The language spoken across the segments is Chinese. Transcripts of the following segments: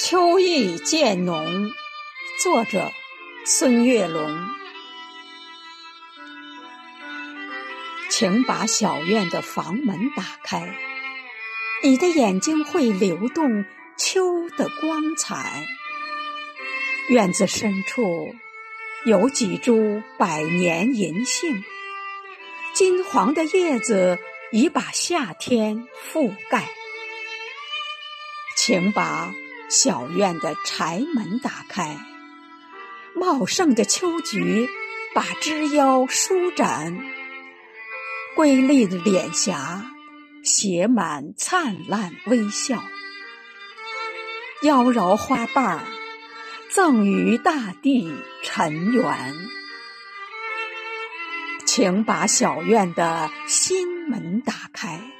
秋意渐浓，作者孙月龙。请把小院的房门打开，你的眼睛会流动秋的光彩。院子深处有几株百年银杏，金黄的叶子已把夏天覆盖。请把小院的柴门打开，茂盛的秋菊把枝腰舒展，瑰丽的脸颊写满灿烂微笑。妖娆花瓣儿赠予大地尘缘，请把小院的心门打开。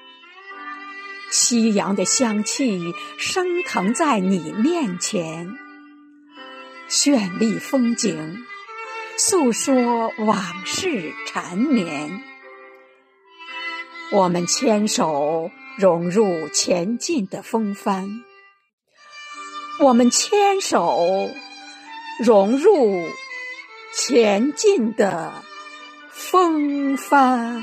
夕阳的香气升腾在你面前，绚丽风景，诉说往事缠绵。我们牵手融入前进的风帆，我们牵手融入前进的风帆。